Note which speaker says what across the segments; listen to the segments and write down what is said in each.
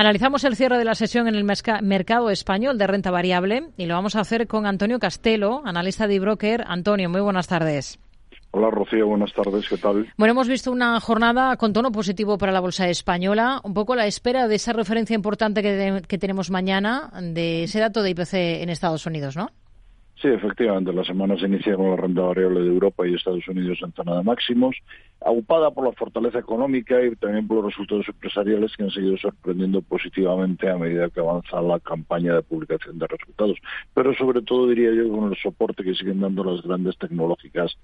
Speaker 1: Analizamos el cierre de la sesión en el mercado español de renta variable y lo vamos a hacer con Antonio Castelo, analista de broker. Antonio, muy buenas tardes.
Speaker 2: Hola Rocío, buenas tardes, ¿qué tal?
Speaker 1: Bueno, hemos visto una jornada con tono positivo para la bolsa española, un poco a la espera de esa referencia importante que, que tenemos mañana, de ese dato de IPC en Estados Unidos, ¿no?
Speaker 2: Sí, efectivamente, la semana se inicia con la renta variable de Europa y Estados Unidos en zona de máximos, aupada por la fortaleza económica y también por los resultados empresariales que han seguido sorprendiendo positivamente a medida que avanza la campaña de publicación de resultados. Pero sobre todo, diría yo, con el soporte que siguen dando las grandes tecnológicas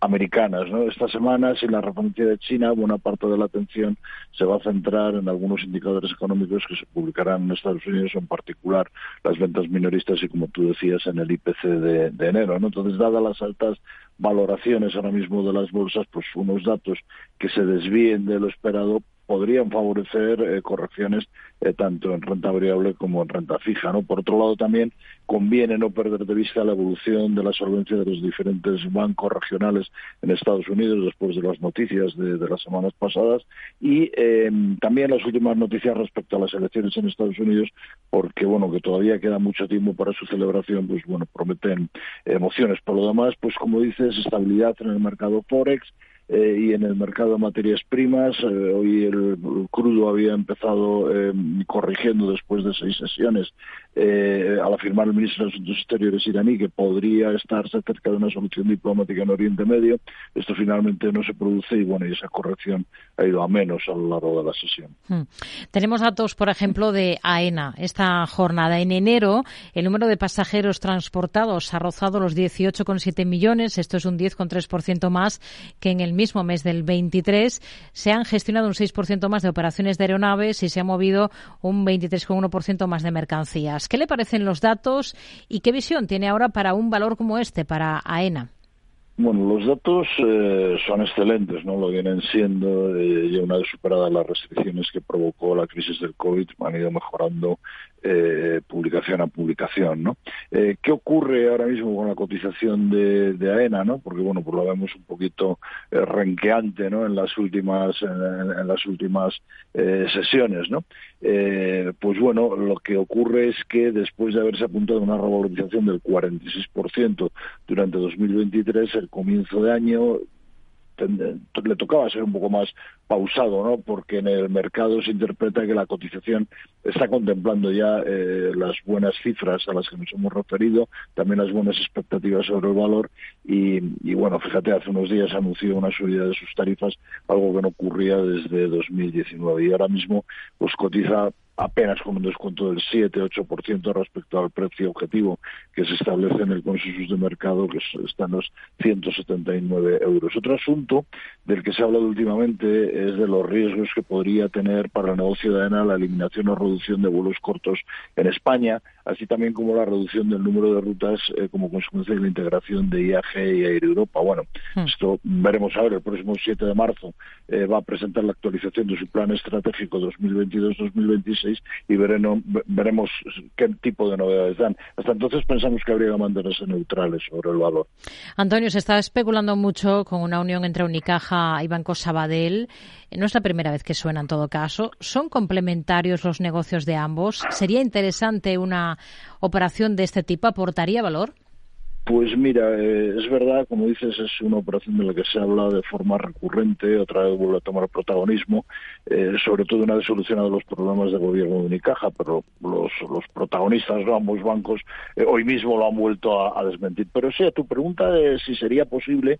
Speaker 2: americanas. ¿no? Esta semana, sin la referencia de China, buena parte de la atención se va a centrar en algunos indicadores económicos que se publicarán en Estados Unidos, en particular las ventas minoristas y, como tú decías, en el IPC de, enero. ¿no? Entonces, dadas las altas valoraciones ahora mismo de las bolsas, pues unos datos que se desvíen de lo esperado podrían favorecer eh, correcciones eh, tanto en renta variable como en renta fija. Por otro lado, también conviene no perder de vista la evolución de la solvencia de los diferentes bancos regionales en Estados Unidos después de las noticias de, las semanas pasadas y em, también las últimas noticias respecto a las elecciones en Estados Unidos, porque bueno que todavía queda mucho tiempo para su celebración, pues bueno prometen emociones. Por lo demás, pues como dices, estabilidad en el mercado forex eh, y en el mercado de materias primas. Eh, hoy el, crudo había empezado eh, corrigiendo después de seis sesiones al afirmar el ministro de Asuntos Exteriores iraní que podría estarse cerca de una solución diplomática en Oriente Medio. Esto finalmente no se produce y bueno, y esa corrección ha ido a menos a lo largo de la sesión. Hmm.
Speaker 1: Tenemos datos, por ejemplo, de AENA. Esta jornada en enero, el número de pasajeros transportados ha rozado los 18,7 millones. Esto es un 10,3% más que en el mismo mes del 23 se han gestionado un 6% más de operaciones de aeronaves y se ha movido un 23,1% más de mercancías. ¿Qué le parecen los datos y qué visión tiene ahora para un valor como este, para AENA?
Speaker 2: Bueno, los datos eh, son excelentes, ¿no? Lo vienen siendo, eh, ya una vez superadas las restricciones que provocó la crisis del COVID, han ido mejorando eh, publicación a publicación, ¿no? Eh, ¿Qué ocurre ahora mismo con la cotización de, AENA, no? Porque bueno, pues lo vemos un poquito eh, renqueante, ¿no? En las últimas en, las últimas sesiones, ¿no? Pues bueno, lo que ocurre es que después de haberse apuntado una revalorización del 46% durante 2023, el comienzo de año le tocaba ser un poco más pausado, ¿no? Porque en el mercado se interpreta que la cotización está contemplando ya eh, las buenas cifras a las que nos hemos referido, también las buenas expectativas sobre el valor y, y bueno, fíjate, hace unos días anunció una subida de sus tarifas, algo que no ocurría desde 2019 y ahora mismo pues cotiza apenas con un descuento del 7-8% respecto al precio objetivo que se establece en el consenso de mercado, que está en los 179 euros. Otro asunto del que se ha hablado últimamente es de los riesgos que podría tener para el negocio de AENA la eliminación o reducción de vuelos cortos en España, así también como la reducción del número de rutas eh, como consecuencia de la integración de IAG y Air Europa. Bueno, hmm. esto veremos a ver, el próximo 7 de marzo eh, va a presentar la actualización de su plan estratégico 2022-2026 y veremos qué tipo de novedades dan. Hasta entonces pensamos que habría que mantenerse neutrales sobre el valor.
Speaker 1: Antonio, se está especulando mucho con una unión entre Unicaja y Banco Sabadell. No es la primera vez que suena en todo caso. ¿Son complementarios los negocios de ambos? ¿Sería interesante una operación de este tipo? ¿Aportaría valor?
Speaker 2: Pues mira, eh, es verdad, como dices, es una operación de la que se habla de forma recurrente, otra vez vuelve a tomar protagonismo, eh, sobre todo una vez solucionado los problemas de gobierno de Unicaja, pero los, los protagonistas, de ambos bancos, eh, hoy mismo lo han vuelto a, desmentir. Pero sí, a tu pregunta de si sería posible,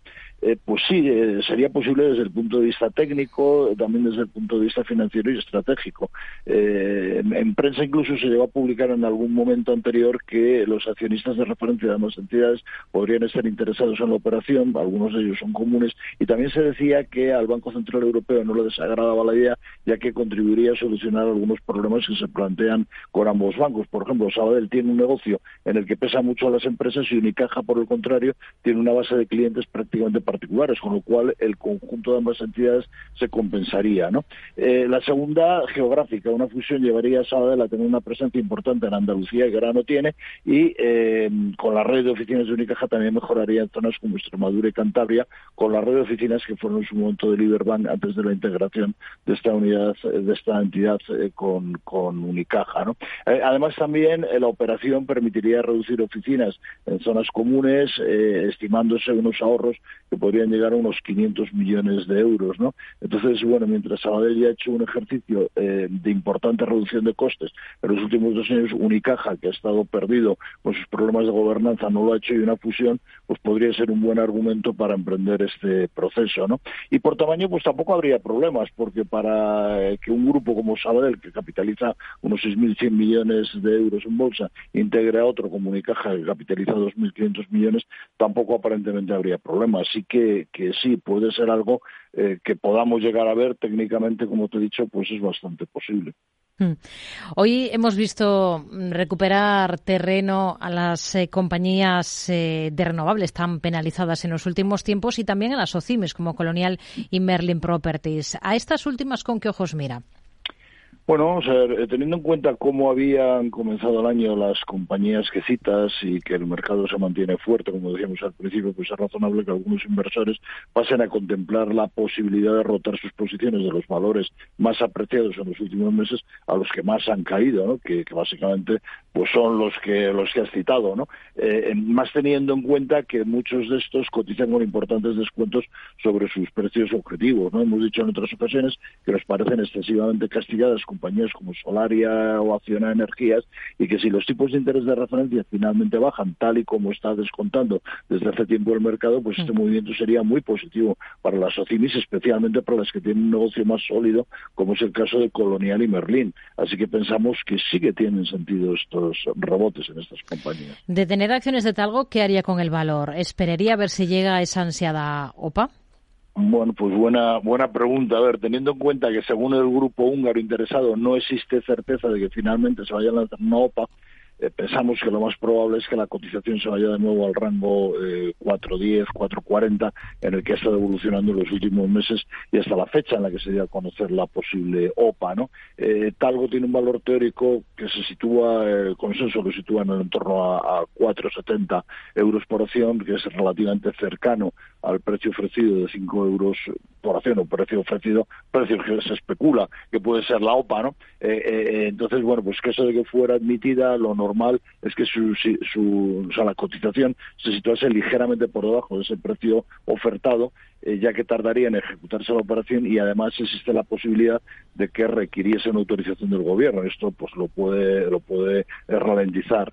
Speaker 2: pues sí, sería posible desde el punto de vista técnico, también desde el punto de vista financiero y estratégico. En, en, prensa incluso se llegó a publicar en algún momento anterior que los accionistas de referencia de ambas entidades podrían estar interesados en la operación, algunos de ellos son comunes, y también se decía que al Banco Central Europeo no le desagradaba la idea, ya que contribuiría a solucionar algunos problemas que se plantean con ambos bancos. Por ejemplo, Sabadell tiene un negocio en el que pesa mucho a las empresas y Unicaja, por el contrario, tiene una base de clientes prácticamente particulares, con lo cual el conjunto de ambas entidades se compensaría. Eh, la segunda, geográfica, una fusión llevaría a Sabadell a tener una presencia importante en Andalucía, que ahora no tiene, y eh, con la red de oficinas oficinas de Unicaja también mejoraría en zonas como Extremadura y Cantabria, con la red de oficinas que fueron en su momento de Liberbank antes de la integración de esta unidad, de esta entidad eh, con, Unicaja. ¿no? Eh, además, también la operación permitiría reducir oficinas en zonas comunes, estimándose unos ahorros que podrían llegar a unos 500 millones de euros. ¿no? Entonces, bueno, mientras Sabadell ha hecho un ejercicio de importante reducción de costes en los últimos dos años, Unicaja, que ha estado perdido con sus problemas de gobernanza, no lo ha hecho y una fusión, pues podría ser un buen argumento para emprender este proceso, ¿no? Y por tamaño, pues tampoco habría problemas, porque para eh, que un grupo como Sabadell, que capitaliza unos 6.100 millones de euros en bolsa, integre a otro como Unicaja, que capitaliza 2.500 millones, tampoco aparentemente habría problemas. Así que, que sí, puede ser algo eh, que podamos llegar a ver técnicamente, como te he dicho, pues es bastante posible.
Speaker 1: Hmm. Hoy hemos visto recuperar terreno a las eh, compañías eh, de renovables tan penalizadas en los últimos tiempos y también a las OCIMES como Colonial y Merlin Properties. ¿A estas últimas con qué ojos mira?
Speaker 2: Bueno, vamos a ver, eh, teniendo en cuenta cómo habían comenzado el año las compañías que citas y que el mercado se mantiene fuerte, como decíamos al principio, pues es razonable que algunos inversores pasen a contemplar la posibilidad de rotar sus posiciones de los valores más apreciados en los últimos meses a los que más han caído, ¿no? que, básicamente pues son los que los que has citado, ¿no? Eh, más teniendo en cuenta que muchos de estos cotizan con importantes descuentos sobre sus precios objetivos, ¿no? Hemos dicho en otras ocasiones que nos parecen excesivamente castigadas compañías como Solaria o Acciona Energías y que si los tipos de interés de referencia finalmente bajan tal y como está descontando desde hace tiempo el mercado, pues este mm. movimiento sería muy positivo para las OCIMIS, especialmente para las que tienen un negocio más sólido, como es el caso de Colonial y Merlín. Así que pensamos que sí que tienen sentido estos rebotes en estas compañías.
Speaker 1: De tener acciones de Talgo, ¿qué haría con el valor? ¿Esperaría a ver si llega esa ansiada OPA?
Speaker 2: Bueno, pues buena, buena pregunta. A ver, teniendo en cuenta que según el grupo húngaro interesado no existe certeza de que finalmente se vaya a lanzar una OPA, eh, pensamos que lo más probable es que la cotización se vaya de nuevo al rango eh, 4.10, 4.40, en el que ha estado evolucionando en los últimos meses y hasta la fecha en la que se dio a conocer la posible OPA. ¿no? Eh, Talgo tiene un valor teórico que se sitúa, el consenso lo sitúa en el entorno a, a 4,70 euros por acción, que es relativamente cercano al precio ofrecido de 5 euros por acción o precio ofrecido, precio que se especula que puede ser la OPA, ¿no? Eh, eh, entonces, bueno, pues que eso de que fuera admitida, lo normal es que su, su, o sea, la cotización se situase ligeramente por debajo de ese precio ofertado, eh, ya que tardaría en ejecutarse la operación y además existe la posibilidad de que requiriese una autorización del gobierno. Esto pues lo puede lo puede ralentizar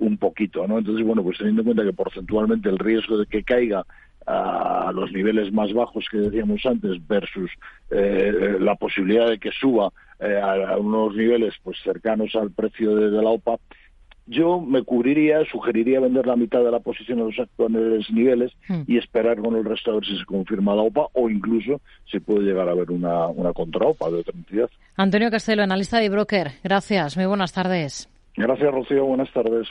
Speaker 2: un poquito, ¿no? Entonces, bueno, pues teniendo en cuenta que porcentualmente el riesgo de que caiga a los niveles más bajos que decíamos antes versus eh, la posibilidad de que suba eh, a, unos niveles pues cercanos al precio de, la OPA, yo me cubriría, sugeriría vender la mitad de la posición a los actuales niveles hmm. y esperar con el resto a ver si se confirma la OPA o incluso si puede llegar a haber una, una contra-OPA de otra entidad.
Speaker 1: Antonio Castelo, analista de broker. Gracias. Muy buenas tardes.
Speaker 2: Gracias, Rocío. Buenas tardes.